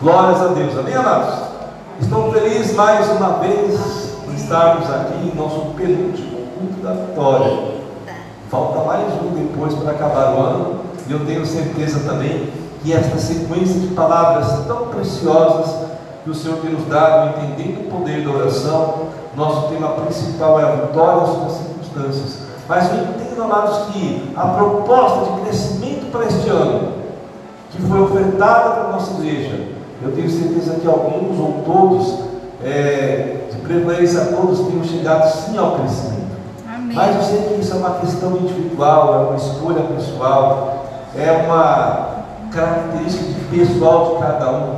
Glórias a Deus, amém, amados? Estou feliz mais uma vez por estarmos aqui em nosso penúltimo culto da vitória. Falta mais um depois para acabar o ano, e eu tenho certeza também que esta sequência de palavras tão preciosas que o Senhor tem nos dado, entendendo o poder da oração, nosso tema principal é a vitória sobre as circunstâncias. Mas eu entendo, amados, que a proposta de crescimento para este ano, que foi ofertada para a nossa igreja, eu tenho certeza que alguns ou todos, é, de preferência todos, tenham chegado sim ao crescimento. Amém. Mas eu sei que isso é uma questão individual, é uma escolha pessoal, é uma característica de pessoal de cada um.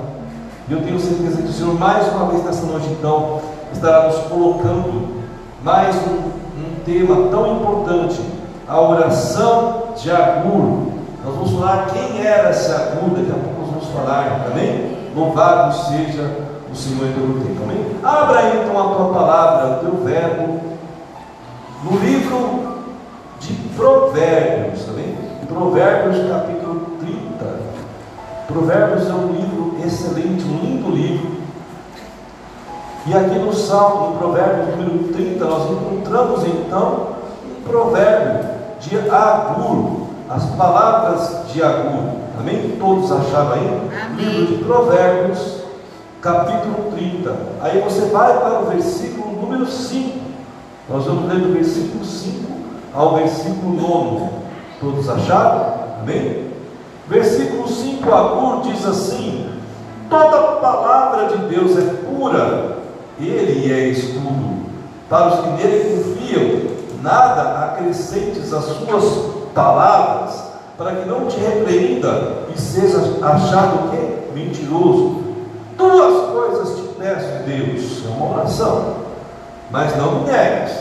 E eu tenho certeza que o Senhor, mais uma vez nessa noite, então, estará nos colocando mais um, um tema tão importante, a oração de Agur. Nós vamos falar quem era esse Agur, daqui a pouco nós vamos falar, também. Louvado seja o Senhor em todo tempo. Amém? Abra então a tua palavra, o teu verbo, no livro de Provérbios, amém? Provérbios capítulo 30. Provérbios é um livro excelente, um lindo livro. E aqui no Salmo, no Provérbio número 30, nós encontramos então um provérbio de Agur, as palavras de Agur. Amém? Todos acharam aí? Amém. Livro de Provérbios, capítulo 30. Aí você vai para o versículo número 5. Nós vamos ler do versículo 5 ao versículo 9. Todos acharam? Amém? Versículo 5, Agur diz assim: Toda palavra de Deus é pura, ele é estudo. Para os que nele confiam, nada acrescentes às suas palavras para que não te repreenda e seja achado o quê? Mentiroso. Duas coisas te peço, Deus, é uma oração, mas não me negues.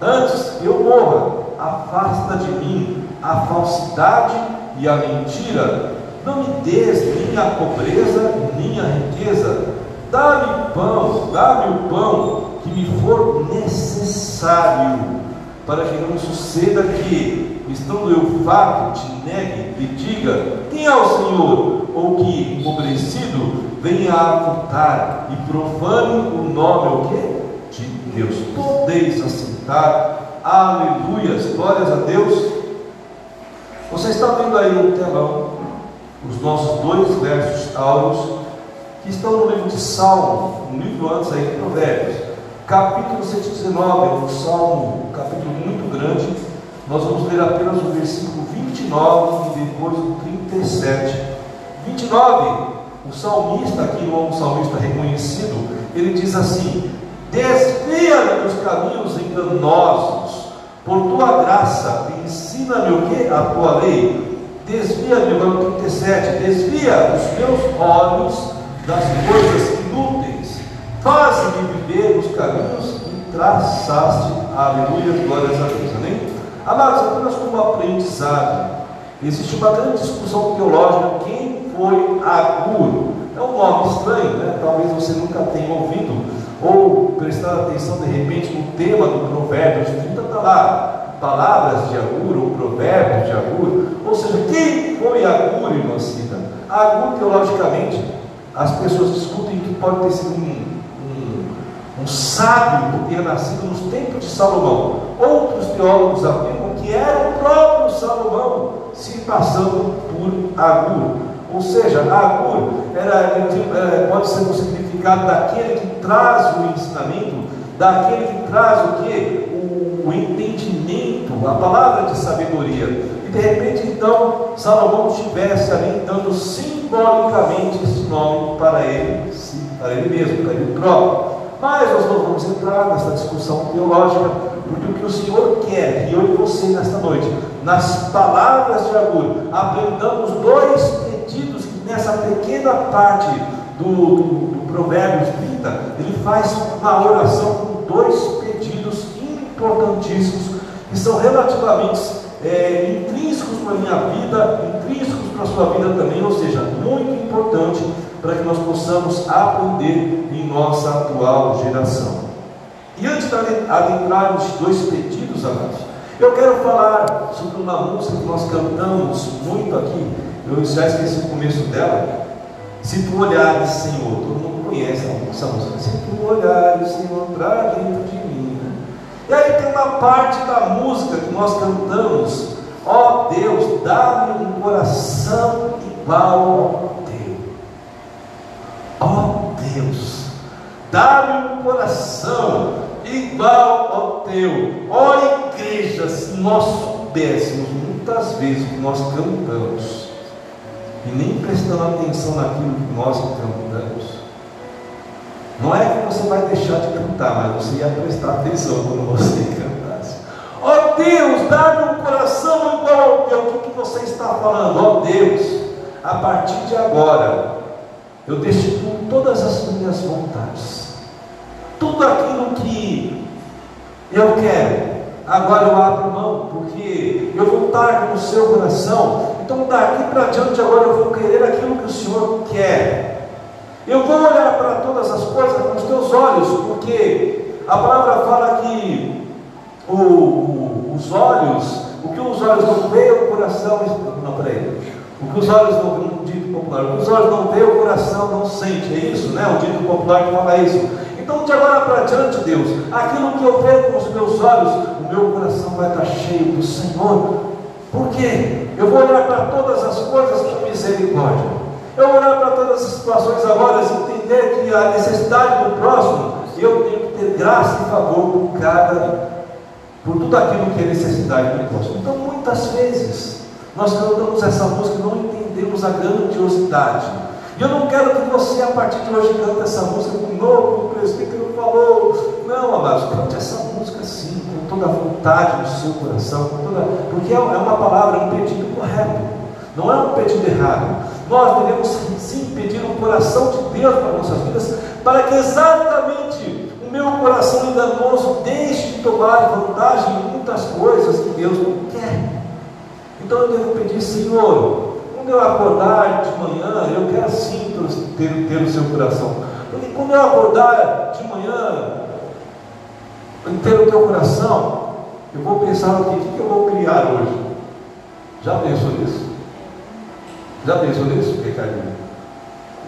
Antes que eu morra, afasta de mim a falsidade e a mentira. Não me des nem a pobreza, nem a riqueza. Dá-me pão, dá-me o pão que me for necessário, para que não suceda que estando eu fato, te negue e diga: Quem é o Senhor? Ou que, empobrecido, venha a apontar e profane o nome quê? de Deus. Podeis assentar, aleluias, glórias a Deus. Você está vendo aí no telão os nossos dois versos áureos que estão no livro de Salmo, no livro antes aí Provérbios, capítulo 119, é um salmo, um capítulo muito grande nós vamos ler apenas o versículo 29 e depois o 37. 29, o salmista, aqui um salmista reconhecido, ele diz assim: Desvia-me dos caminhos enganosos, por tua graça, ensina-me o que? A tua lei. Desvia-me, no 37, desvia os meus olhos das coisas inúteis, faz-me viver os caminhos que traçaste. Aleluia, glórias a Deus. Amém? Amados, apenas como aprendizado, existe uma grande discussão teológica quem foi Agur. É um nome estranho, né? talvez você nunca tenha ouvido, ou prestado atenção de repente no tema do Provérbios 30 está lá, palavras de Agur ou provérbios de Agur, ou seja, quem foi Agur, irmã Cida? Agur, teologicamente, as pessoas discutem que pode ter sido um um sábio que tinha nascido nos tempos de Salomão. Outros teólogos afirmam que era o próprio Salomão se passando por Agur. Ou seja, Agur era, pode ser o significado daquele que traz o ensinamento, daquele que traz o que? O, o entendimento, a palavra de sabedoria. E de repente, então, Salomão tivesse ali dando simbolicamente esse nome para ele, para ele mesmo, para ele próprio. Mas nós não vamos entrar nessa discussão teológica, porque o que o Senhor quer, e eu e você nesta noite, nas palavras de Agur, aprendamos dois pedidos que nessa pequena parte do, do, do Provérbios 30, ele faz uma oração com dois pedidos importantíssimos, que são relativamente é, intrínsecos para a minha vida, intrínsecos para a sua vida também, ou seja, muito importante para que nós possamos aprender em nossa atual geração. E antes de adentrarmos dois pedidos, amados, eu quero falar sobre uma música que nós cantamos muito aqui. Eu já esqueci o começo dela. Se tu olhares, Senhor, todo mundo conhece essa música. Se tu olhares, Senhor, para dentro de mim. Né? E aí tem uma parte da música que nós cantamos. Ó oh, Deus, dá-me um coração igual Deus, dá-me um coração igual ao teu. Ó oh, igreja, se nós soubéssemos muitas vezes que nós cantamos e nem prestando atenção naquilo que nós cantamos, não é que você vai deixar de cantar, mas você ia prestar atenção quando você cantasse. Ó oh, Deus, dá-me um coração igual ao teu. O que, que você está falando? Ó oh, Deus, a partir de agora, eu destituo todas as minhas vontades tudo aquilo que eu quero, agora eu abro mão, porque eu vou estar no seu coração. Então daqui para diante agora eu vou querer aquilo que o Senhor quer. Eu vou olhar para todas as coisas com os teus olhos, porque a palavra fala que o, os olhos, o que os olhos não veem, o coração. Não, peraí. O que os olhos não veem, um dito popular, o que os olhos não veem, o coração não sente. É isso, né? O dito popular que fala isso. Então, de agora para diante, Deus, aquilo que eu vejo com os meus olhos, o meu coração vai estar cheio do Senhor. Por quê? Eu vou olhar para todas as coisas com misericórdia. Eu vou olhar para todas as situações agora e entender que a necessidade do próximo, eu tenho que ter graça e favor por cada, por tudo aquilo que é necessidade do próximo. Então, muitas vezes, nós cantamos essa música e não entendemos a grandiosidade e eu não quero que você, a partir de hoje, cante essa música com novo, o presbítero falou. Não, amados, cante essa música sim, com toda a vontade do seu coração, toda... porque é, é uma palavra, é um pedido correto, não é um pedido errado. Nós devemos sim pedir o coração de Deus para nossas vidas, para que exatamente o meu coração enganoso deixe de tomar vantagem em muitas coisas que Deus não quer. Então eu devo pedir, Senhor, quando eu acordar de manhã, eu quero sim ter, ter o seu coração. Porque quando eu acordar de manhã, ter o teu coração, eu vou pensar o que, que eu vou criar hoje. Já pensou nisso? Já pensou nisso, Ricardinho?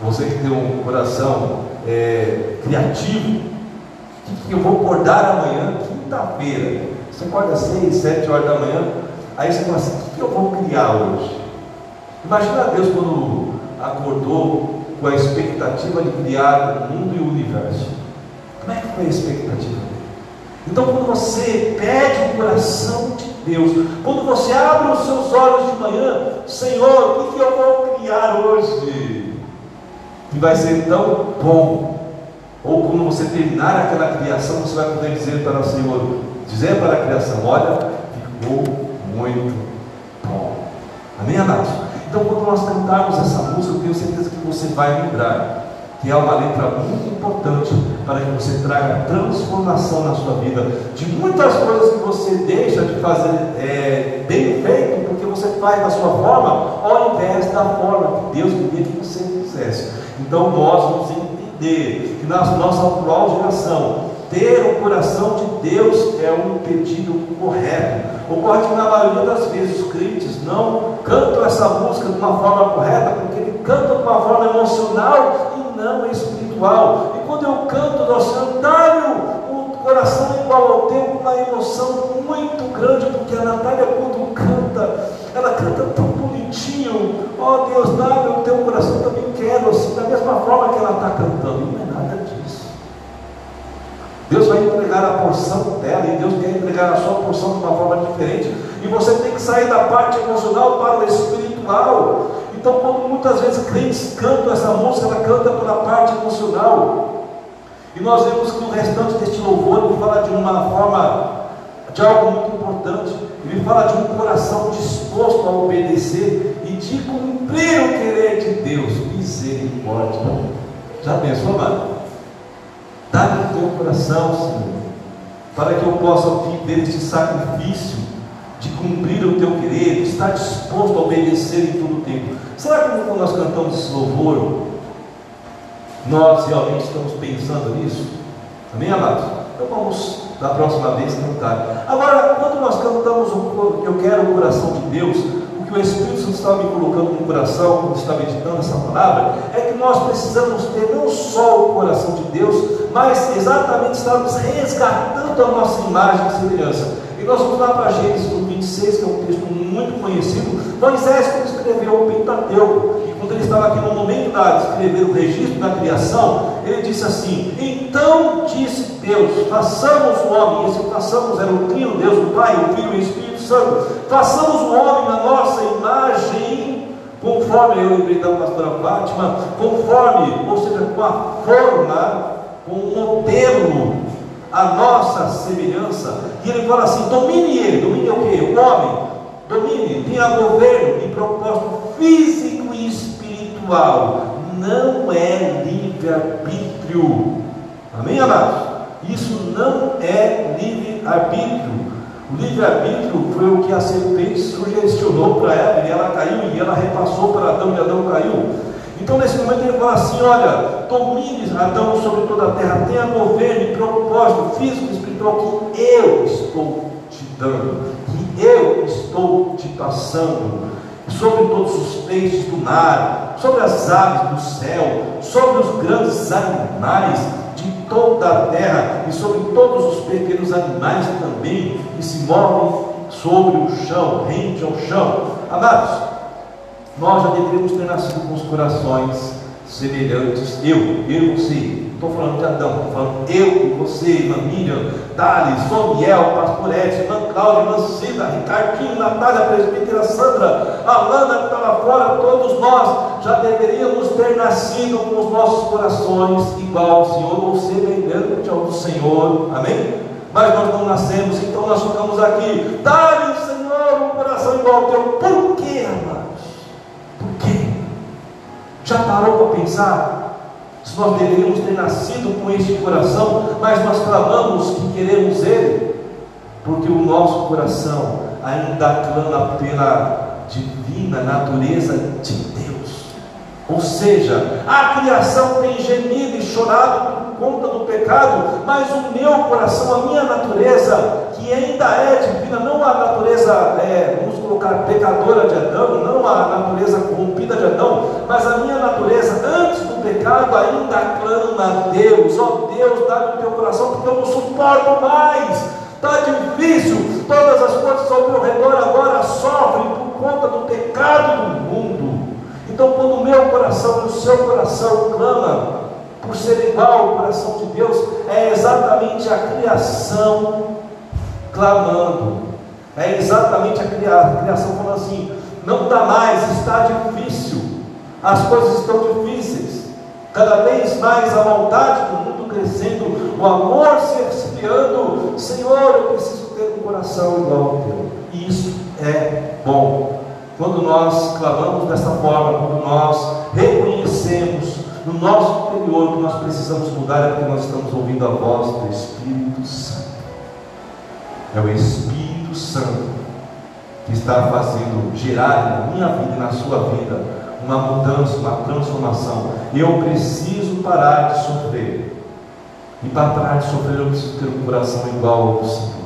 Você que tem um coração é, criativo, o que, que eu vou acordar amanhã, quinta-feira? Você acorda às seis, sete horas da manhã, aí você fala assim, o que, eu vou criar hoje? Imagina Deus quando acordou com a expectativa de criar o mundo e o universo. Como é que foi a expectativa dele? Então, quando você pede o coração de Deus, quando você abre os seus olhos de manhã, Senhor, o que eu vou criar hoje? Que vai ser tão bom. Ou quando você terminar aquela criação, você vai poder dizer para o Senhor, dizer para a criação, olha, ficou muito bom. Amém, amados? Então, quando nós cantarmos essa música, eu tenho certeza que você vai lembrar que é uma letra muito importante para que você traga transformação na sua vida de muitas coisas que você deixa de fazer é, bem feito, porque você faz da sua forma, ao invés da forma que Deus queria que você fizesse. Então, nós vamos entender que na nossa atual geração, ter o coração de Deus é um pedido correto. Ocorre que na maioria das vezes os crentes não cantam essa música de uma forma correta, porque ele canta de uma forma emocional e não espiritual. E quando eu canto, nós cantamos o coração igual ao teu, uma emoção muito grande, porque a Natália quando canta, ela canta tão bonitinho. Ó oh, Deus, dá-me o teu coração, também quero, assim, da mesma forma que ela está cantando. Não é nada. Deus vai entregar a porção dela e Deus quer entregar a sua porção de uma forma diferente. E você tem que sair da parte emocional para o espiritual. Então, quando muitas vezes crentes cantam essa música, ela canta pela parte emocional. E nós vemos que o restante deste louvor ele fala de uma forma, de algo muito importante. Ele fala de um coração disposto a obedecer e de cumprir o querer de Deus. Misericórdia. Já pensou, amado? Dá-me o teu coração, Senhor, para que eu possa viver este sacrifício de cumprir o teu querer, de estar disposto a obedecer em todo o tempo. Será que quando nós cantamos esse louvor, nós realmente estamos pensando nisso? Amém, amados? Então vamos, da próxima vez, cantar. Agora, quando nós cantamos o Eu quero o coração de Deus, que o Espírito Santo estava me colocando no coração quando estava meditando essa palavra, é que nós precisamos ter não só o coração de Deus, mas exatamente estarmos resgatando a nossa imagem e semelhança. E nós vamos lá para Gênesis 26, que é um texto muito conhecido. Moisés, quando escreveu o Pentateuco, e quando ele estava aqui no momento de escrever o registro da criação, ele disse assim: Então disse Deus, façamos o homem, esse façamos era o trino, Deus, o Pai, o Filho e o Espírito Santo, façamos o homem na nossa imagem, conforme eu lembrei da pastora Fátima, conforme, ou seja, com a forma, com o modelo, a nossa semelhança, e ele fala assim: domine ele, domine o que? O homem, domine, tenha governo e propósito físico e espiritual, não é livre-arbítrio, amém, amados? Isso não é livre-arbítrio. Livre-arbítrio foi o que a serpente sugestionou para ela, e ela caiu, e ela repassou para Adão, e Adão caiu. Então, nesse momento, ele fala assim: Olha, domine Adão sobre toda a terra, tenha governo e propósito físico e espiritual que eu estou te dando, que eu estou te passando, sobre todos os peixes do mar, sobre as aves do céu, sobre os grandes animais de toda a terra e sobre todos os pequenos animais também que se movem sobre o chão, rente ao chão. Amados, nós já deveríamos ter nascido com os corações semelhantes. Eu, eu você. Estou falando de Adão, estou falando eu você, irmã Miriam, Thales, Somiel, Pastorete, irmã Cláudia, irmã Cida, Ricardinho, Natália, presbítera Sandra, Alana que está lá fora, todos nós já deveríamos ter nascido com os nossos corações igual ao Senhor, ou semelhante ao do Senhor, amém? Mas nós não nascemos, então nós ficamos aqui, dá-lhe, Senhor, um coração igual ao teu, por quê, amados? Por quê? Já parou para pensar? Se nós deveríamos ter nascido com este coração, mas nós clamamos que queremos Ele, porque o nosso coração ainda clama pela divina natureza de Deus. Ou seja, a criação tem gemido e chorado por conta do pecado, mas o meu coração, a minha natureza, que ainda é divina, não a natureza, é, vamos colocar, pecadora de Adão, não a natureza corrompida de Adão, mas a minha natureza, antes do pecado, ainda clama a Deus, ó oh, Deus, dá-me teu coração, porque eu não suporto mais, está difícil, todas as coisas ao meu redor agora sofrem por conta do pecado do mundo. Então, quando o meu coração o seu coração clama por ser igual ao coração de Deus, é exatamente a criação clamando. É exatamente a criação falando assim: não dá mais, está difícil, as coisas estão difíceis, cada vez mais a maldade do mundo crescendo, o amor se esfriando. Senhor, eu preciso ter um coração igual ao teu, e isso é bom. Quando nós clamamos dessa forma, quando nós reconhecemos no nosso interior que nós precisamos mudar, é porque nós estamos ouvindo a voz do Espírito Santo. É o Espírito Santo que está fazendo gerar na minha vida e na sua vida uma mudança, uma transformação. Eu preciso parar de sofrer. E para parar de sofrer, eu preciso ter um coração igual ao do Senhor.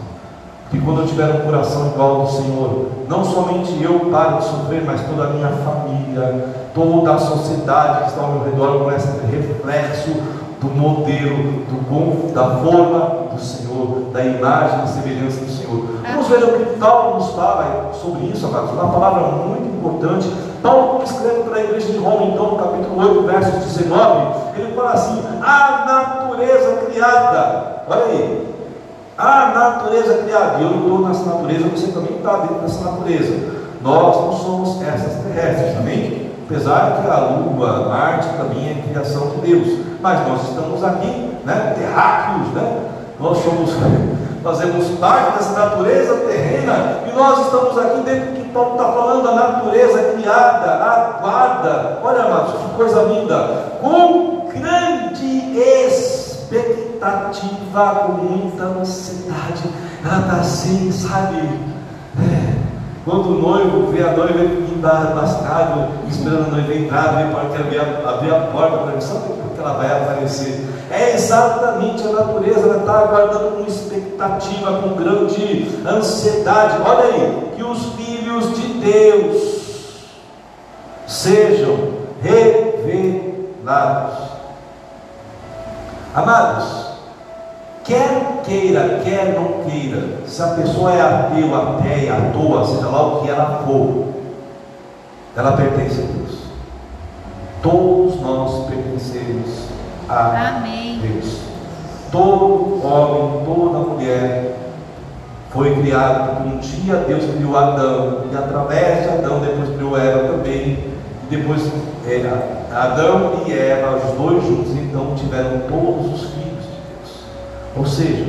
Porque quando eu tiver um coração igual ao do Senhor, não somente eu paro de sofrer, mas toda a minha família, toda a sociedade que está ao meu redor começa a ter reflexo do modelo, do, da forma do Senhor, da imagem e semelhança do Senhor. Vamos ver o que Paulo nos fala sobre isso, amados. Uma palavra muito importante. Paulo escreve para a igreja de Roma, então, no capítulo 8, verso 19, ele fala assim: a natureza criada, olha aí, a natureza criada, eu estou nessa natureza, você também está dentro dessa natureza. Nós não somos essas terrestres, amém? Apesar que a Lua, Marte também é criação de Deus, mas nós estamos aqui, né, terráqueos, né? Nós somos, fazemos parte dessa natureza terrena e nós estamos aqui dentro do que Paulo está falando, a natureza criada, aguarda, olha amados, que coisa linda, com grande expectativa, com muita ansiedade, ela está assim, sabe? É quando o noivo vê a noiva embascado, esperando a noiva entrar, vem para abrir a, abrir a porta para mim, sabe porque ela vai aparecer? É exatamente a natureza, ela está aguardando com expectativa, com grande ansiedade. Olha aí, que os filhos de Deus sejam revelados. Amados, quer queira, quer não queira, se a pessoa é ateu, ateia, à toa, seja lá o que ela for, ela pertence a Deus. Todos nós pertencemos a Amém. Deus. Todo homem, toda mulher foi criado porque um dia Deus criou Adão, e através de Adão depois criou Eva também, e depois é, Adão e Eva, os dois juntos, então tiveram todos os filhos de Deus. Ou seja,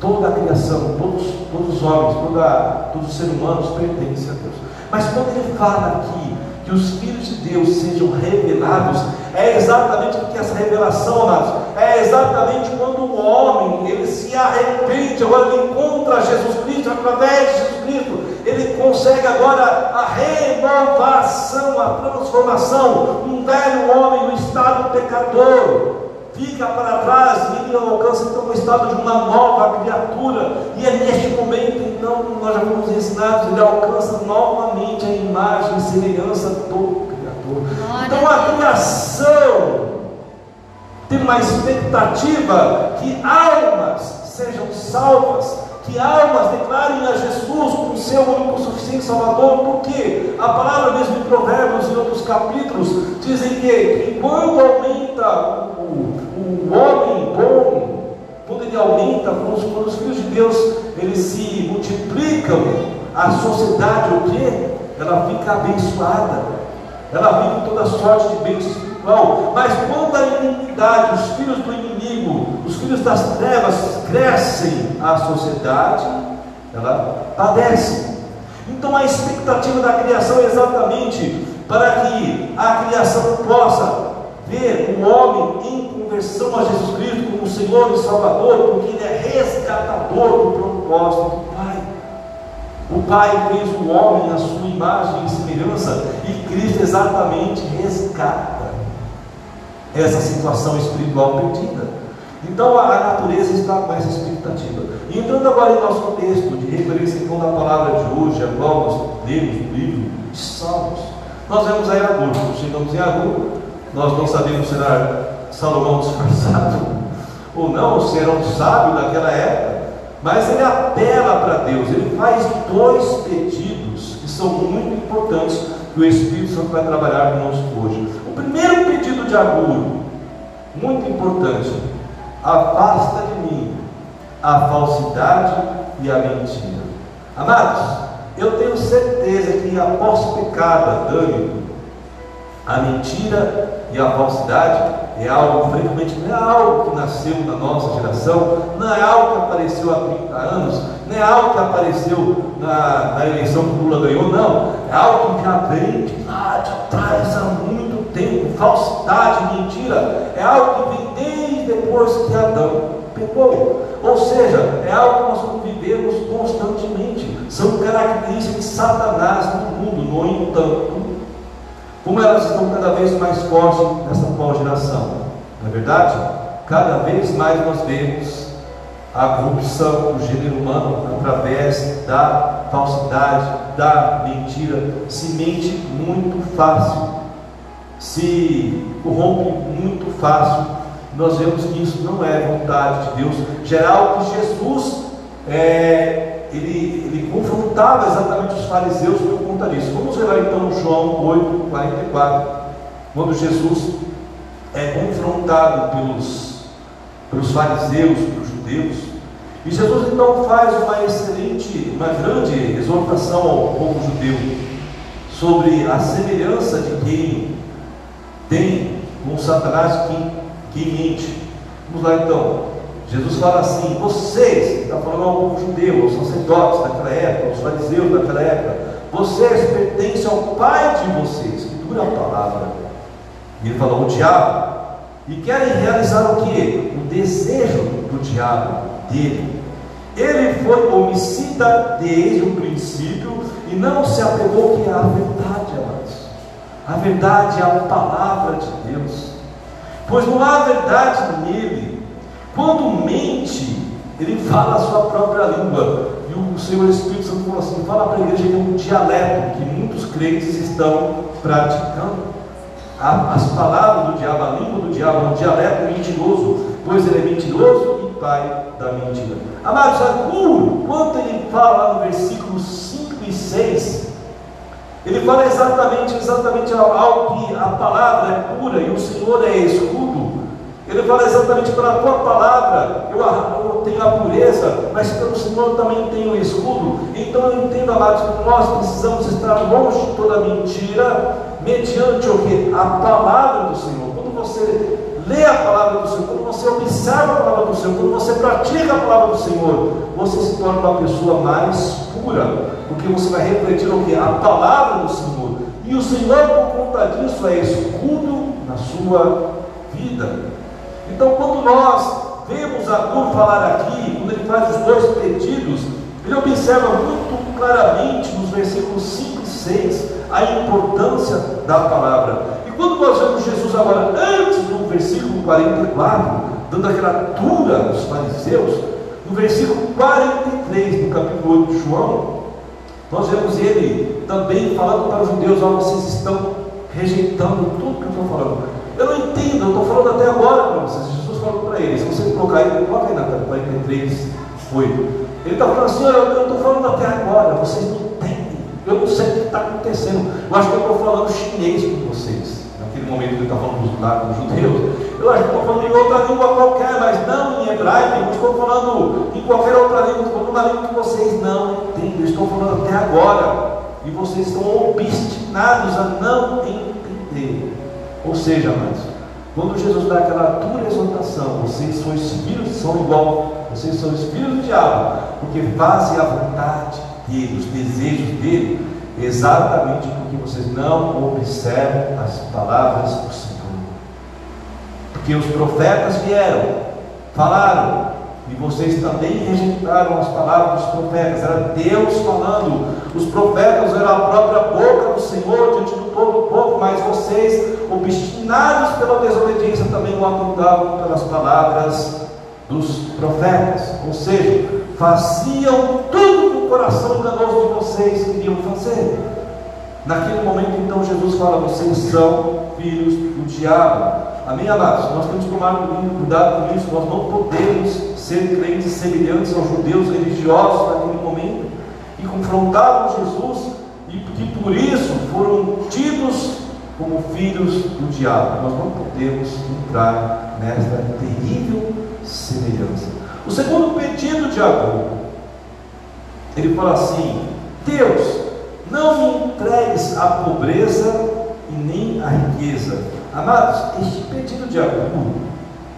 toda a criação, todos, todos os homens, toda, todos os seres humanos pertencem a Deus. Mas quando ele fala aqui que os filhos de Deus sejam revelados, é exatamente porque essa revelação, amados, é exatamente quando o homem ele se arrepende, agora ele encontra Jesus Cristo, através de Jesus Cristo, ele consegue agora a renovação, a transformação. Um velho homem no estado pecador fica para trás e ele alcança então o estado de uma nova criatura. E é neste momento, então, nós já fomos ensinados, ele alcança novamente a imagem e semelhança do Criador. Então a criação tem uma expectativa que almas sejam salvas que almas declarem a Jesus como seu único suficiente Salvador, porque a palavra mesmo em Provérbios e outros capítulos dizem que, que quando aumenta o, o homem bom, quando ele aumenta, quando os, filhos de Deus eles se multiplicam, a sociedade o que? Ela fica abençoada, ela vive toda sorte de bênçãos espiritual, mas quando a inimidade, os filhos do inimigo, os filhos das trevas crescem, a sociedade, ela padece. Então a expectativa da criação é exatamente para que a criação possa ver o homem em conversão a Jesus Cristo como Senhor e Salvador, porque Ele é resgatador do propósito do Pai. O Pai fez o homem à sua imagem e semelhança, e Cristo exatamente resgata essa situação espiritual perdida. Então a, natureza está com essa expectativa. Entrando agora em nosso texto de referência então da palavra de hoje, a qual nós lemos o livro de Salmos, nós vemos aí. Quando chegamos em Agur, nós não sabemos se era Salomão disfarçado ou não, se era um sábio daquela época, mas ele apela para Deus, ele faz dois pedidos que são muito importantes que o Espírito Santo vai trabalhar conosco hoje. O primeiro pedido de Agur, muito importante, afasta de mim a falsidade e a mentira. Amados, eu tenho certeza que após pecado Dani, a mentira e a falsidade é algo, frequentemente, não é algo que nasceu na nossa geração, não é algo que apareceu há 30 anos, não é algo que apareceu na, na eleição que Lula ganhou, não. É algo que já vem lá de trás há muito tempo. Falsidade, mentira, é algo que vem desde depois que Adão pecou. Ou seja, é algo que nós convivemos constantemente. São características de Satanás no mundo. No entanto, como elas estão cada vez mais fortes nessa pós-geração, não é verdade? Cada vez mais nós vemos a corrupção do gênero humano através da falsidade, da mentira, se mente muito fácil, se corrompe muito fácil nós vemos que isso não é vontade de Deus. Geral que Jesus é, ele, ele confrontava exatamente os fariseus conta disso. Vamos ver lá então João 8, 44, quando Jesus é confrontado pelos, pelos fariseus, pelos judeus. E Jesus então faz uma excelente, uma grande exortação ao povo judeu sobre a semelhança de quem tem com Satanás, quem que mente. Vamos lá então. Jesus fala assim: vocês, está falando ao povo judeu, aos sacerdotes daquela época, aos fariseus daquela época, vocês pertencem ao pai de vocês, que dura a palavra. E ele falou: o diabo. E querem realizar o que? O desejo do diabo, dele. Ele foi homicida desde o princípio e não se apegou que é a verdade, amados. A verdade é a palavra de Deus pois não há verdade nele. Quando mente, ele fala a sua própria língua, e o Senhor Espírito Santo falou assim: fala para a igreja que é um dialeto que muitos crentes estão praticando. As palavras do diabo, a língua do diabo é um dialeto mentiroso, pois ele é mentiroso e pai da mentira. Amados, Aguro, quando ele fala no versículo 5 e 6, ele fala exatamente, exatamente algo que a palavra é pura e o Senhor é escudo. Ele fala exatamente pela tua palavra, eu, eu tenho a pureza, mas pelo Senhor também tenho o escudo. Então eu entendo, amados, que nós precisamos estar longe de toda mentira, mediante o que? A palavra do Senhor. Quando você lê a palavra do Senhor, quando você observa a palavra do Senhor, quando você pratica a palavra do Senhor, você se torna uma pessoa mais pura, porque você vai refletir o que? A palavra do Senhor. E o Senhor, por conta disso, é escudo na sua vida. Então, quando nós vemos Agur falar aqui, quando ele faz os dois pedidos, ele observa muito claramente nos versículos 5 e 6 a importância da palavra. E quando nós vemos Jesus agora, antes do versículo 44, dando aquela dura aos fariseus, no versículo 43 do capítulo 8 de João, nós vemos ele também falando para os judeus: ó, vocês estão rejeitando tudo que eu estou falando. Eu não entendo, eu estou falando até agora para vocês. Falou para eles, se você colocar aí, coloca aí na 43, 8. Ele está falando assim, eu estou falando até agora, vocês não entendem. Eu não sei o que está acontecendo. Eu acho que eu estou falando chinês com vocês. Naquele momento que ele está falando dos, judeus. Eu acho que estou falando em outra língua qualquer, mas não em hebraico. Eu estou falando em qualquer outra língua. Estou falando uma língua que vocês não entendem. Eu estou falando até agora. E vocês estão obstinados a não entender. Ou seja, amados, quando Jesus dá aquela dura exortação, vocês são os filhos, são igual, vocês são os filhos do diabo, porque fazem a vontade dele, os desejos dele, exatamente porque vocês não observam as palavras do Senhor. Porque os profetas vieram, falaram, e vocês também rejeitaram as palavras dos profetas. Era Deus falando. Os profetas eram a própria boca do Senhor diante do todo o povo, mas vocês, obstinados pela desobediência, também o apontavam pelas palavras dos profetas. Ou seja, faziam tudo que o coração enganoso de vocês queriam fazer. Naquele momento, então, Jesus fala: vocês são filhos do diabo. Amém, amados? Nós temos que tomar cuidado com isso. Nós não podemos ser crentes semelhantes aos judeus religiosos naquele momento que confrontavam Jesus e por isso foram tidos como filhos do diabo. Nós não podemos entrar nesta terrível semelhança. O segundo pedido de Agor, ele fala assim: Deus, não me entregues a pobreza e nem a riqueza Amados, este pedido de Agur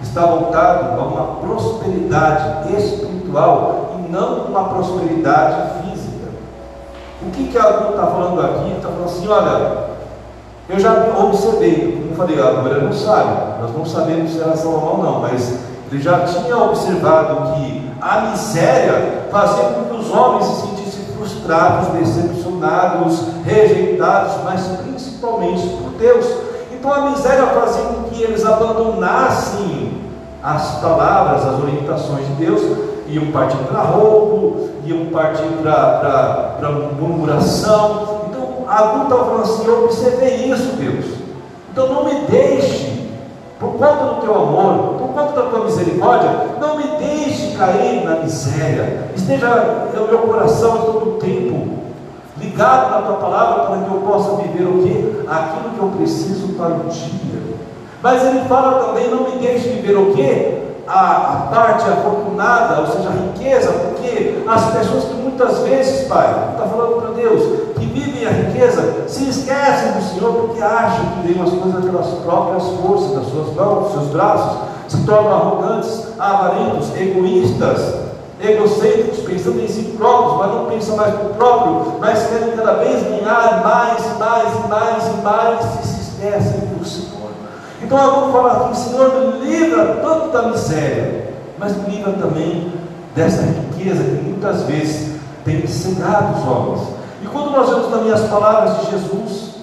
está voltado a uma prosperidade espiritual e não uma prosperidade física. O que, que Agur está falando aqui? Está falando assim: olha, eu já observei, como eu falei, Agur era não sabe, nós não sabemos se era Salomão não, mas ele já tinha observado que a miséria fazia com que os homens se sentissem frustrados, decepcionados, rejeitados, mas principalmente por Deus. Então a miséria fazia com que eles abandonassem as palavras, as orientações de Deus, iam partir para roubo, iam partir para murmuração. Então Agu estava falando assim: Eu observei isso, Deus. Então não me deixe, por conta do teu amor, por conta da tua misericórdia, não me deixe cair na miséria. Esteja no meu coração todo o tempo ligado na tua palavra para que eu possa viver o que? Aquilo que eu preciso para o dia. Mas ele fala também, não me deixe viver o que? A, a, parte afortunada, ou seja, a riqueza, porque as pessoas que muitas vezes, Pai, está falando para Deus, que vivem a riqueza, se esquecem do Senhor porque acham que vêm as coisas pelas próprias forças das suas mãos, dos seus braços, se tornam arrogantes, avarentos, egoístas, egocêntricos, pensando em si próprios, mas não pensam mais no próprio, mas querem cada vez ganhar mais, mais, mais e mais e se esquecem Então agora fala aqui, Senhor, me livra tanto da miséria, mas me livra também dessa riqueza que muitas vezes tem cegado os homens. E quando nós vemos também as palavras de Jesus,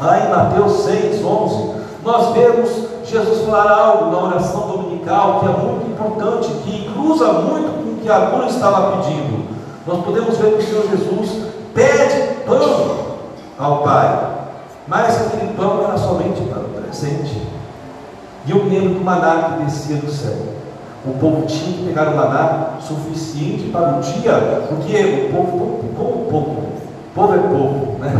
lá em Mateus 6, 11, nós vemos Jesus falar algo na oração dominical que é muito importante, que cruza muito com o que Agura estava pedindo. nós podemos ver que o Senhor Jesus pede pão ao Pai, mas aquele pão era somente para o presente. E eu lembro do maná que descia do céu. O povo tinha que pegar o maná suficiente para o dia, porque o povo, povo, povo, povo, povo é povo, né?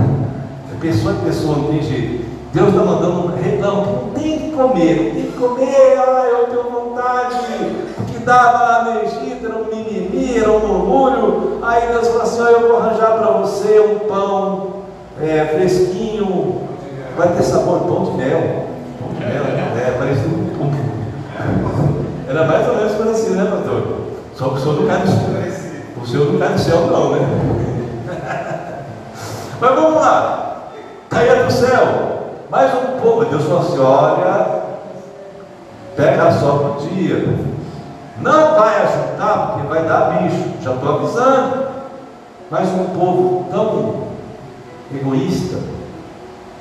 É pessoa é pessoa, não tem jeito. Deus está mandando um reclamo, tem que comer, tem que comer, ah, eu tenho vontade, porque dava lá no Egito, era um mimimi, era um murmúrio. Aí Deus falou assim: eu vou arranjar para você um pão é, fresquinho, vai ter sabor pão de mel. Pão de mel, é, parece um pão. Era mais ou menos parecido, né, pastor? Só que o senhor não cai no céu. O senhor não cai no céu, não, né? Mas vamos lá. Caía do céu. Mais um pouco. Deus falou assim: olha, pega só por dia. Não vai ajudar, porque vai dar bicho. Já estou avisando. Mas um povo tão egoísta,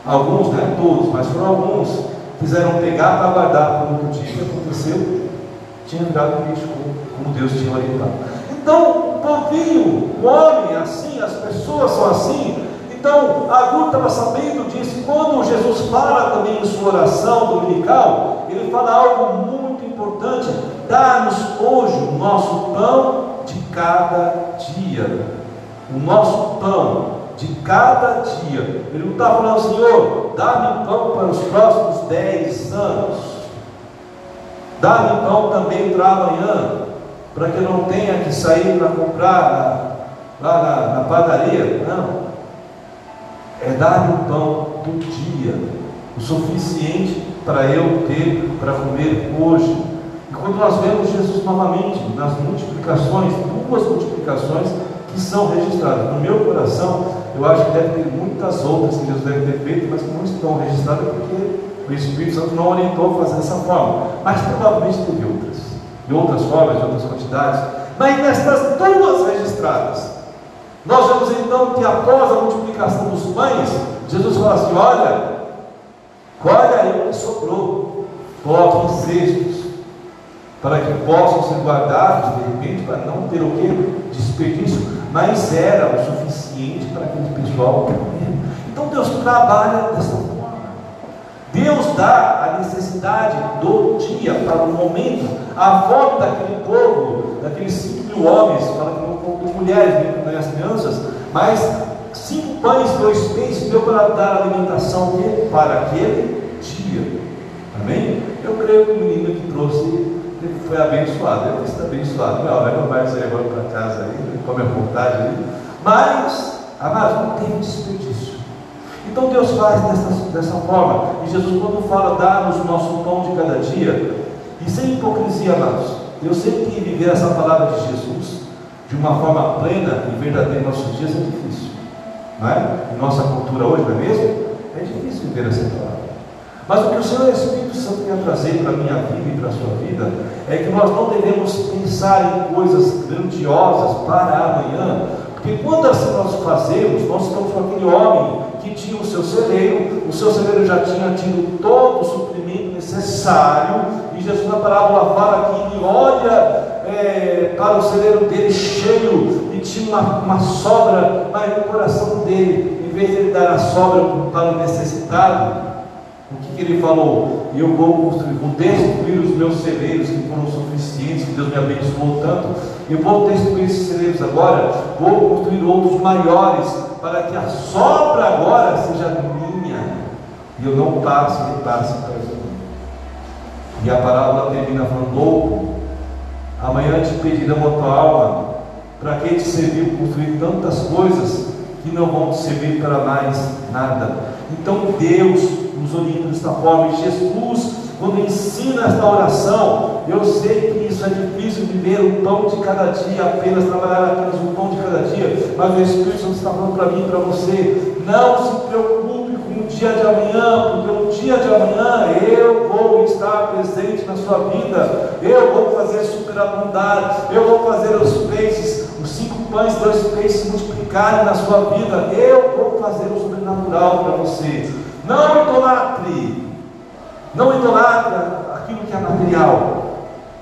alguns, não é todos, mas foram alguns, quiseram pegar para guardar para outro dia. Aconteceu? Tinha virado bicho, como, Deus tinha orientado. Então, o povinho, o homem, assim, as pessoas são assim. Então, Agur estava sabendo disso. Quando Jesus fala também em sua oração dominical, ele fala algo muito importante: dá-nos hoje o nosso pão de cada dia. O nosso pão de cada dia. Ele não está falando, Senhor, dá-me pão para os próximos dez anos. Dá-me pão também para amanhã, para que eu não tenha que sair para comprar na, lá na, na padaria. Não é dar o pão do dia, o suficiente para eu ter para comer hoje. E quando nós vemos Jesus novamente nas multiplicações, duas multiplicações que são registradas no meu coração, eu acho que deve ter muitas outras que Jesus deve ter feito, mas que não estão registradas porque o Espírito Santo não orientou a fazer dessa forma. Mas provavelmente teve outras, de outras formas, de outras quantidades. Mas nestas duas registradas, nós vemos então que após a multiplicação dos pães, Jesus fala assim: olha, colhe aí o que sobrou, coloque em cestos, para que possam ser guardados de repente, para não ter o que? Desperdício, mas era o suficiente para aquele pessoal comer. Então Deus trabalha dessa forma. Deus dá a necessidade do dia para o momento, a fome daquele povo, daqueles cinco mil homens, fala que não contou mulheres, nem as crianças, mas cinco pães, dois peixes deu para dar alimentação para aquele dia. Amém? Eu creio que o menino que trouxe foi abençoado, ele está abençoado. Não, leva mais aí agora para casa aí, come a vontade aí. Mas, amados, não tem desperdício. Então Deus faz dessa, dessa forma. E Jesus, quando fala, dá-nos o nosso pão de cada dia, e sem hipocrisia, amados, eu sei que viver essa palavra de Jesus de uma forma plena e verdadeira em nossos dias é difícil. Não é? Em nossa cultura hoje, não é mesmo? É difícil viver essa palavra. Mas o que o Senhor Espírito Santo quer trazer para a minha vida e para a sua vida é que nós não devemos pensar em coisas grandiosas para amanhã, porque quando assim nós fazemos, nós estamos com aquele homem que tinha o seu celeiro, o seu celeiro já tinha tido todo o suprimento necessário, e Jesus na parábola fala que ele olha é, para o celeiro dele cheio e tinha uma, uma sobra, mas no coração dele, em vez de ele dar a sobra para o necessitado, ele falou? Eu vou vou destruir os meus celeiros que foram suficientes, que Deus me abençoou tanto. Eu vou destruir esses celeiros agora, vou construir outros maiores, para que a sobra agora seja minha, e eu não passe e passe para mim. E a parábola termina falando: louco, amanhã te pedirão a tua alma, para que te serviu construir tantas coisas que não vão te servir para mais nada. Então Deus nos orienta desta forma. Jesus, quando ensina esta oração, eu sei que isso é difícil viver o pão de cada dia, apenas trabalhar apenas o pão de cada dia, mas o Espírito Santo está falando para mim e para você: não se preocupe com o dia de amanhã, porque o dia de amanhã eu vou estar presente na sua vida, eu vou fazer superabundar, eu vou fazer os peixes, os cinco pães, dois peixes multiplicarem na sua vida, eu vou fazer o sobrenatural para você. Não idolatre. Não idolatre aquilo que é material.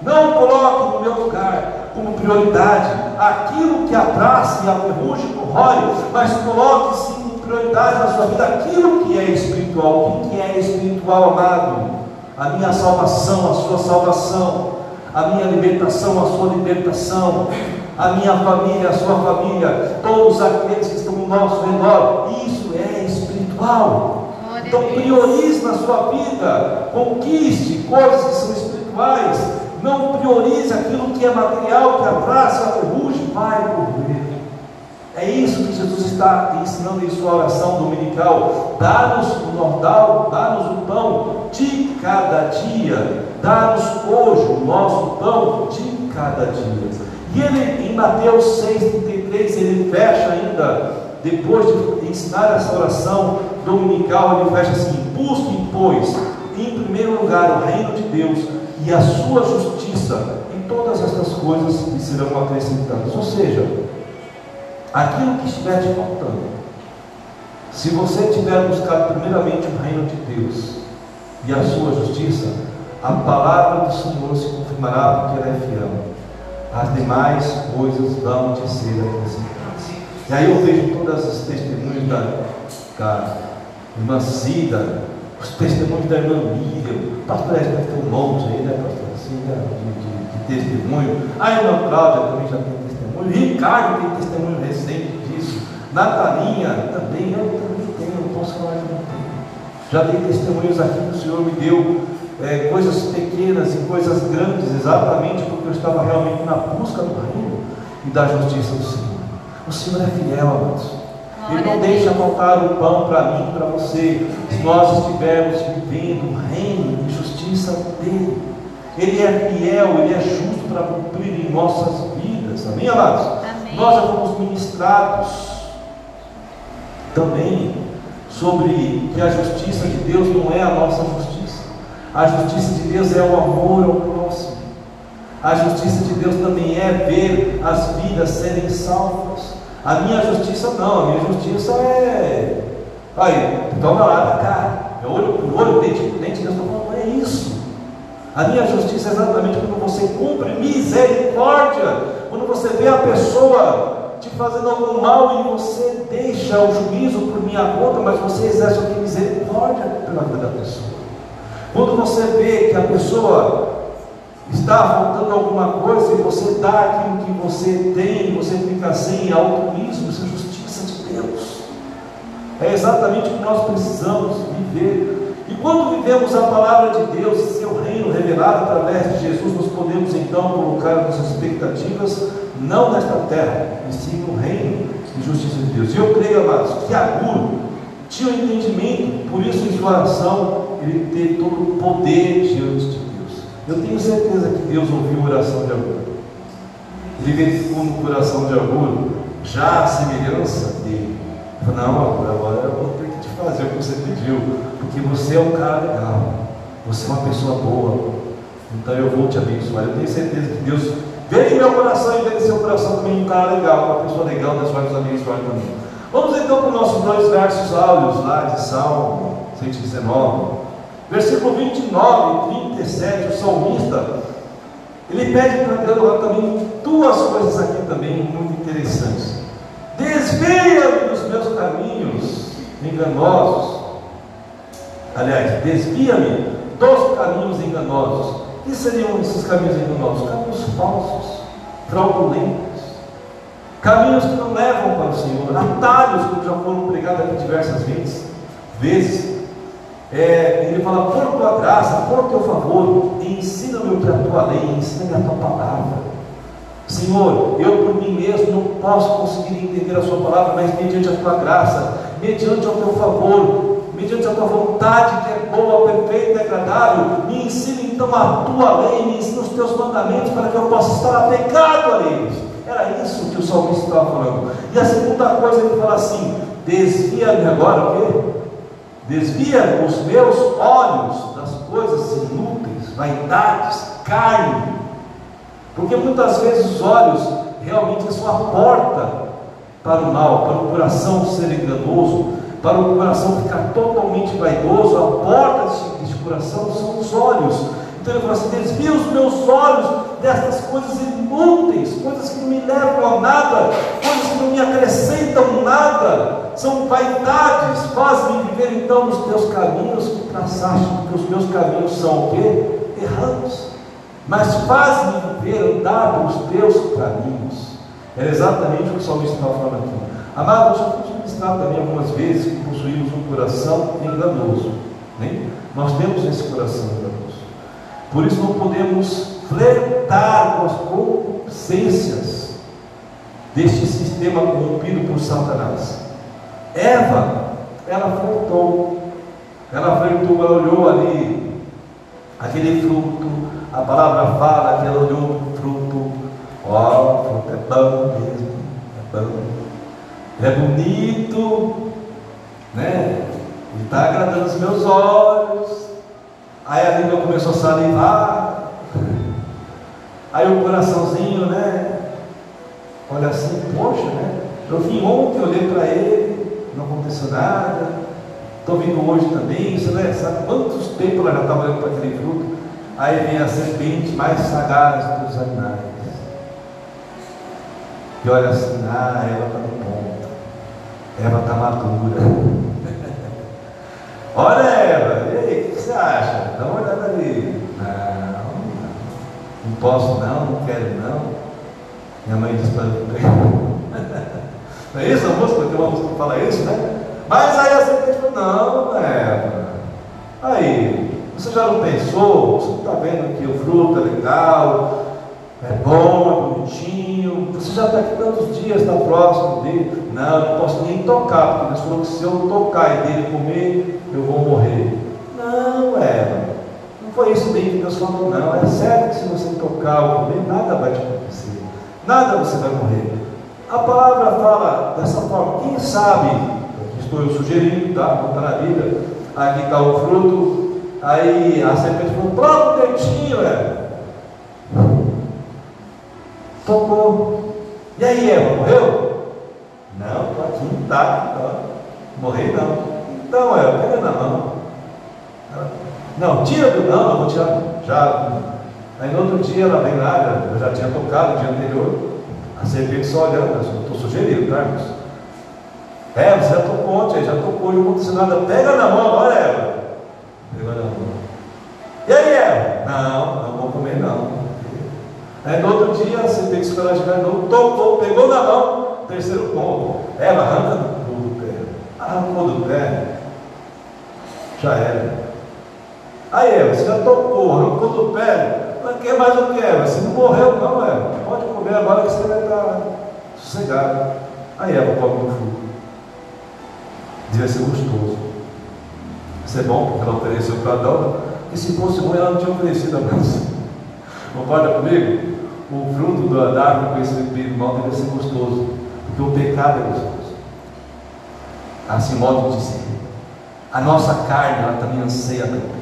Não coloque no meu lugar como prioridade aquilo que a e a ferrugem corrói, mas coloque sim em prioridade na sua vida aquilo que é espiritual. O que é espiritual, amado? A minha salvação, a sua salvação, a minha libertação, a sua libertação, a minha família, a sua família, todos aqueles que estão ao nosso redor. Isso é espiritual. Então priorize na sua vida, conquiste coisas que são espirituais. Não priorize aquilo que é material, que abraça ferrugem, vai correr. É isso que Jesus está ensinando em sua oração dominical. Dá-nos o nordal, dá-nos o pão de cada dia. Dá-nos hoje o nosso pão de cada dia. E ele, em Mateus 6,33, ele fecha ainda, depois de ensinar essa oração dominical, ele fecha assim: Busquem, pois, em primeiro lugar o reino de Deus e a sua justiça, e todas estas coisas lhe serão acrescentadas. Ou seja, aquilo que estiver te faltando, se você tiver buscado primeiramente o reino de Deus e a sua justiça, a palavra do Senhor se confirmará porque ela é fiel. As demais coisas vão te ser acrescentadas. E aí eu vejo todas as testemunhos da, da irmã Cida, os testemunhos da irmã Miriam, pastor Ed deve ter um monte aí, né, pastor Cida, de, de, de testemunho. A irmã Cláudia também já tem testemunho. Ricardo tem testemunho recente disso. Natalinha também, eu também tenho, não posso falar que não tenho. Já dei testemunhos aqui que o Senhor me deu é, coisas pequenas e coisas grandes, exatamente porque eu estava realmente na busca do reino e da justiça do Senhor. O Senhor é fiel, amados. Ele não deixa faltar o pão para mim e para você, se nós estivermos vivendo o reino e justiça dele. Ele é fiel, ele é justo para cumprir em nossas vidas. Amém, amados? Amém. Nós já fomos ministrados também sobre que a justiça de Deus não é a nossa justiça. A justiça de Deus é o amor ao próximo. A justiça de Deus também é ver as vidas serem salvas. A minha justiça não, a minha justiça é. Aí, toma lá da cara. É olho por olho, dente por dente. Deus falando, não é isso. A minha justiça é exatamente quando você cumpre misericórdia. Quando você vê a pessoa te fazendo algum mal e você deixa o juízo por minha conta, mas você exerce o que misericórdia pela vida da pessoa. Quando você vê que a pessoa está faltando alguma coisa e você dá aquilo que você tem, você fica assim, altruísmo, isso é justiça de Deus. É exatamente o que nós precisamos viver. E quando vivemos a palavra de Deus e seu reino revelado através de Jesus, nós podemos então colocar nossas expectativas não nesta terra, e sim no reino e justiça de Deus. E eu creio, amados, que Aguro tinha um entendimento, por isso em sua oração ele teve todo o poder diante de eu tenho certeza que Deus ouviu a oração de Aguro. Ele verificou no coração de Aguro já a semelhança dele. Falou, não, agora eu vou ter que te fazer o que você pediu, porque você é um cara legal, você é uma pessoa boa, então eu vou te abençoar. Eu tenho certeza que Deus veio meu coração e veio seu coração também um cara legal, uma pessoa legal, Deus vai nos abençoar também. Vamos então para os nossos dois versos áureos lá de Salmo 119. Versículo 29 e 37, o salmista, ele pede para Deus também duas coisas aqui também muito interessantes. Desvia-me dos meus caminhos enganosos. Aliás, desvia-me dos caminhos enganosos. O que seriam esses caminhos enganosos? Caminhos falsos, fraudulentos, caminhos que não levam para o Senhor, atalhos que já foram pregados aqui diversas vezes, vezes é, ele fala, por tua graça, por teu favor, ensina-me é a tua lei, ensina-me a tua palavra. Senhor, eu por mim mesmo não posso conseguir entender a sua palavra, mas mediante a tua graça, mediante o teu favor, mediante a tua vontade que é boa, perfeita e agradável, me ensina então a tua lei, me ensina os teus mandamentos para que eu possa estar apegado a eles. Era isso que o salmista estava falando. E a segunda coisa ele fala assim: desvia-me agora o quê? Desvia os meus olhos das coisas inúteis, vaidades, carne. Porque muitas vezes os olhos realmente são a porta para o mal, para o coração ser enganoso, para o coração ficar totalmente vaidoso. A porta deste coração são os olhos. Então ele falou assim: desvia os meus olhos destas coisas inúteis, coisas que não me levam a nada, coisas que não me acrescentam nada, são vaidades. Faz-me viver então nos teus caminhos que traçaste, porque os meus caminhos são o quê? Errados. Mas faz-me viver, andar pelos teus caminhos. Era exatamente o que o salmista estava falando aqui. Amados, fomos ministrar também algumas vezes que possuímos um coração enganoso. Né? Nós temos esse coração enganoso. Por isso não podemos flertar com as concupiscências deste sistema corrompido por Satanás. Eva, ela flertou. Ela flertou, ela olhou ali aquele fruto. A palavra fala que ela olhou o fruto. Ó, oh, fruto é bom mesmo, é bom é bonito, né? Está agradando os meus olhos. Aí a língua começou a salivar. Aí o coraçãozinho, né? Olha assim, poxa, né? Eu vim ontem, olhei para ele, não aconteceu nada. Estou vindo hoje também. Você né? sabe quantos tempos ela já estava olhando para aquele fruto? Aí vem a serpente mais sagaz dos animais. E olha assim, ah, ela está no ponto. Eva está madura. Olha, Eva, e aí, o que você acha? Dá uma olhada ali. Não, não posso não, não quero não. Minha mãe disse para mim. Não é isso a música? Tem uma música que fala isso, né? Mas aí a serpente falou, não, Eva. Aí, você já não pensou? Você está vendo que o fruto é legal, é bom, é bonitinho. Você já está aqui tantos dias, está próximo dele. Não, eu não posso nem tocar, porque Deus falou que se eu tocar e dele comer, eu vou morrer. Não, Eva. Não foi isso bem que Deus falou, não. É certo que se você tocar ou comer, nada vai te acontecer. Nada você vai morrer. A palavra fala dessa forma. Quem sabe, estou eu sugerindo, tá? Não está na Bíblia. Aqui está o fruto. Aí a serpente falou, prova o dentinho, Eva tocou. E aí, Eva, morreu? Não, estou aqui, tá, tá. Não. Então, Eva, pega na mão. Não, tira do não, eu vou tirar. Já. Aí no outro dia ela vem lá, eu já tinha tocado no dia anterior. A serpente só olhando, estou sugerindo, tá, irmãos? É, você já tocou ontem, já tocou, não aconteceu nada. Pega na mão agora, Eva. Pega na mão. E aí, Eva? Não, não vou comer não. Aí no outro dia tem que esperar chegar de novo, tocou, pegou na mão, terceiro ponto. Ela arranca do pé. Arrancou do pé, já era. Aí você já tocou, arrancou do pé, mas quer mais o que Eva? Você não morreu não, Eva. Pode comer agora que você vai estar sossegado. Aí Eva come no fruto. Devia ser gostoso. Isso é bom porque ela ofereceu para Adão. E se fosse ruim, ela não tinha oferecido a mais. Concorda comigo? O fruto da árvore do conhecimento bem do mal deve ser gostoso, porque o pecado é gostoso. Assim, modo de dizer. A nossa carne, ela também anseia pelo pecado.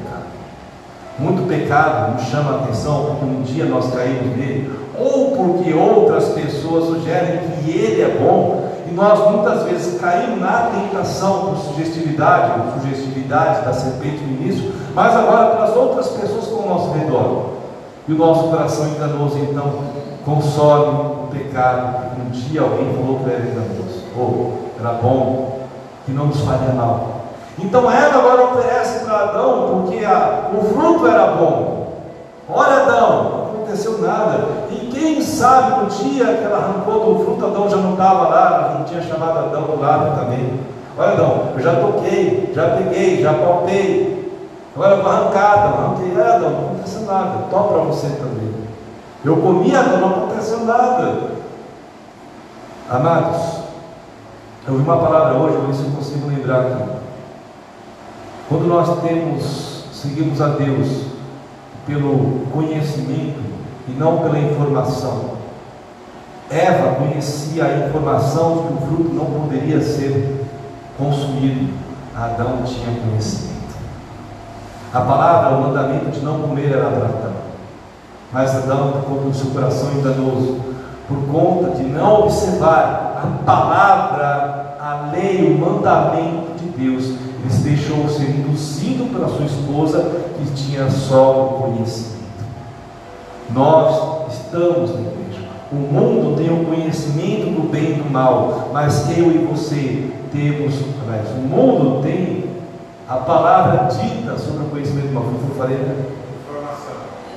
Muito pecado nos chama a atenção porque um dia nós caímos nele, ou porque outras pessoas sugerem que ele é bom, e nós muitas vezes caímos na tentação por sugestividade, por sugestividade da serpente no início, mas agora pelas outras pessoas com o nosso redor. E o nosso coração enganoso, então, consome o pecado. Um dia alguém falou para ele ou oh, era bom, que não nos faria mal. Então Eva agora oferece para Adão, porque a, o fruto era bom. Olha Adão, não aconteceu nada. E quem sabe no dia que ela arrancou do fruto, Adão já não estava lá, não tinha chamado Adão do lado também. Olha Adão, eu já toquei, já peguei, já palpei, Agora uma arrancada, arranquei, ah, não, aconteceu nada. Toma para você também. Eu comi, não, não aconteceu nada. Amados, eu vi uma palavra hoje, eu ver se eu consigo lembrar aqui. Quando nós temos, seguimos a Deus pelo conhecimento e não pela informação. Eva conhecia a informação de que o fruto não poderia ser consumido. Adão tinha conhecimento. A palavra, o mandamento de não comer era para Adão. Mas Adão, por conta do seu coração enganoso, por conta de não observar a palavra, a lei, o mandamento de Deus, Ele se deixou ser induzido pela sua esposa, que tinha só o conhecimento. Nós estamos na igreja. O mundo tem o conhecimento do bem e do mal, mas eu e você temos, aliás, o mundo tem a palavra dita sobre o conhecimento do mal. Eu falei, né? Informação.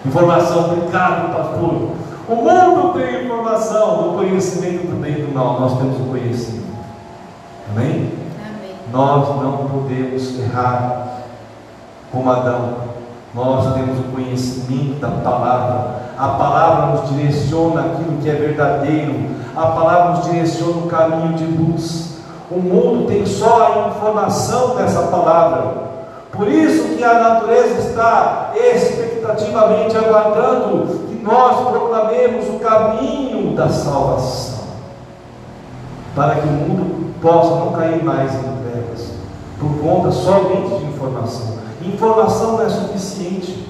Informação, obrigado, pastor. O mundo tem informação do conhecimento do bem e do mal. Nós temos o conhecimento. Amém? Nós não podemos errar como Adão. Nós temos o conhecimento da palavra. A palavra nos direciona aquilo que é verdadeiro. A palavra nos direciona o caminho de luz. O mundo tem só a informação dessa palavra. Por isso que a natureza está expectativamente aguardando que nós proclamemos o caminho da salvação. Para que o mundo possa não cair mais em por conta somente de informação. Informação não é suficiente.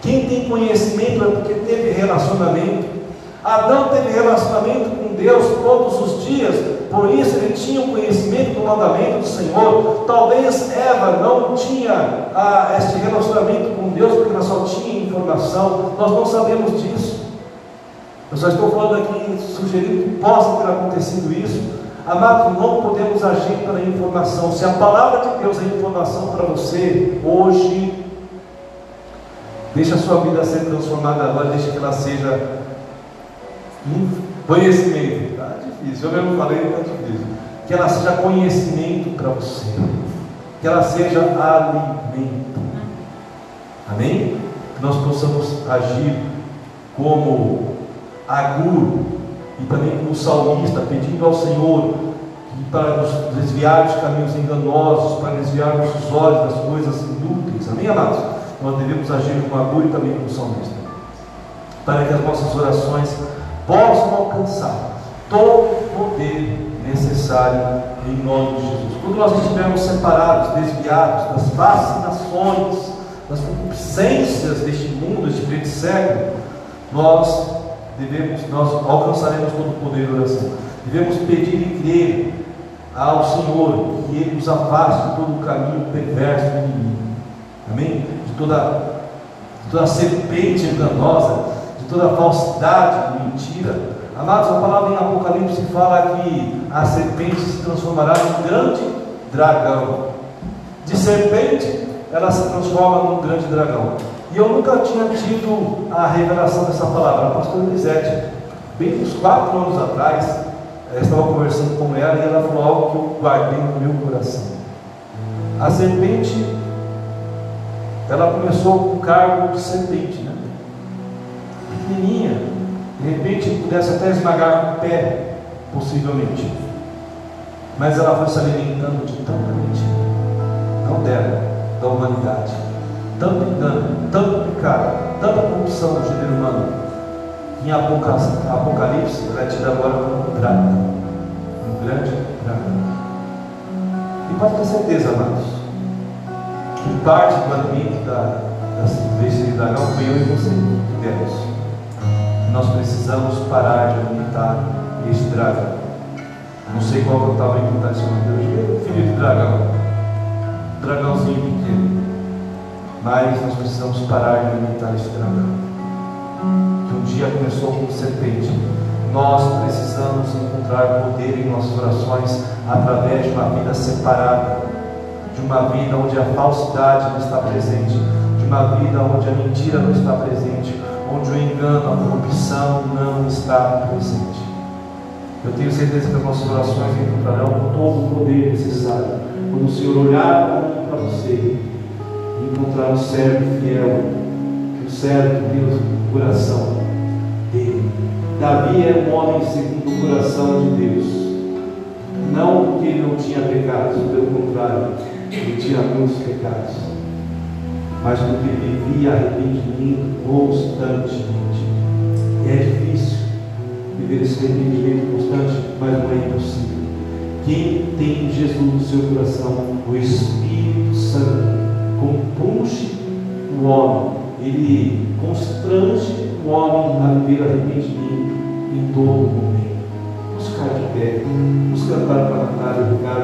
Quem tem conhecimento é porque teve relacionamento. Adão teve relacionamento com Deus todos os dias, por isso ele tinha o conhecimento do mandamento do Senhor. Talvez Eva não tinha ah, este relacionamento com Deus, porque ela só tinha informação. Nós não sabemos disso. Eu só estou falando aqui, sugerindo que possa ter acontecido isso. Amados, não podemos agir pela informação. Se a palavra de Deus é informação para você, hoje, deixa a sua vida ser transformada agora, deixa que ela seja conhecimento. Está difícil, eu mesmo falei, está difícil. Que ela seja conhecimento para você. Que ela seja alimento. Amém? Que nós possamos agir como Agur e também como salmista, pedindo ao Senhor para nos desviar dos caminhos enganosos, para desviar nossos olhos das coisas inúteis. Amém, amados? Nós devemos agir como Agur e também como salmista. Para que as nossas orações possam alcançar todo o poder necessário em nome de Jesus. Quando nós estivermos separados, desviados das fascinações, das concupiscências deste mundo, deste preto cego, nós devemos, nós alcançaremos todo o poder da oração. Devemos pedir e crer ao Senhor que Ele nos afaste de todo o caminho perverso do inimigo. Amém? De toda, de toda serpente enganosa toda falsidade, mentira. Amados, a palavra em Apocalipse fala que a serpente se transformará num grande dragão. De serpente, ela se transforma num grande dragão. E eu nunca tinha tido a revelação dessa palavra. A pastora Elisete, bem uns quatro anos atrás, eh, estava conversando com ela e ela falou algo que eu guardei no meu coração. A serpente, ela começou com o cargo de serpente, né? pequenininha, de repente pudesse até esmagar o pé, possivelmente. Mas ela foi se alimentando de tanta mentira, não dela, da humanidade. Tanto engano, tanto pecado, tanta corrupção do gênero humano. Em Apocalipse, ela é agora um dragão, um grande dragão. E pode ter certeza, amados, que parte do alimento da, da dragão foi eu e você, Deus nós precisamos parar de alimentar este dragão. Não sei qual é o tamanho que está esse Deus, filho de dragão, dragãozinho pequeno. Mas nós precisamos parar de alimentar este dragão. Que um dia começou como serpente. Nós precisamos encontrar poder em nossas orações através de uma vida separada, de uma vida onde a falsidade não está presente, de uma vida onde a mentira não está presente, onde o engano, a corrupção não está presente. Eu tenho certeza que as nossas orações encontrarão todo o poder necessário. Quando o Senhor olhar encontrar um servo fiel, o servo que Deus o coração dele. Davi era um homem segundo o coração de Deus. Não porque ele não tinha pecados, pelo contrário, ele tinha muitos pecados mas porque vivia arrependimento constantemente. E é difícil viver esse arrependimento constante, mas não é impossível. Quem tem Jesus no seu coração, o Espírito Santo, compunge o homem, ele constrange o homem a viver arrependimento em todo momento. Vamos ficar de pé, vamos cantar para Natália, Ricardo.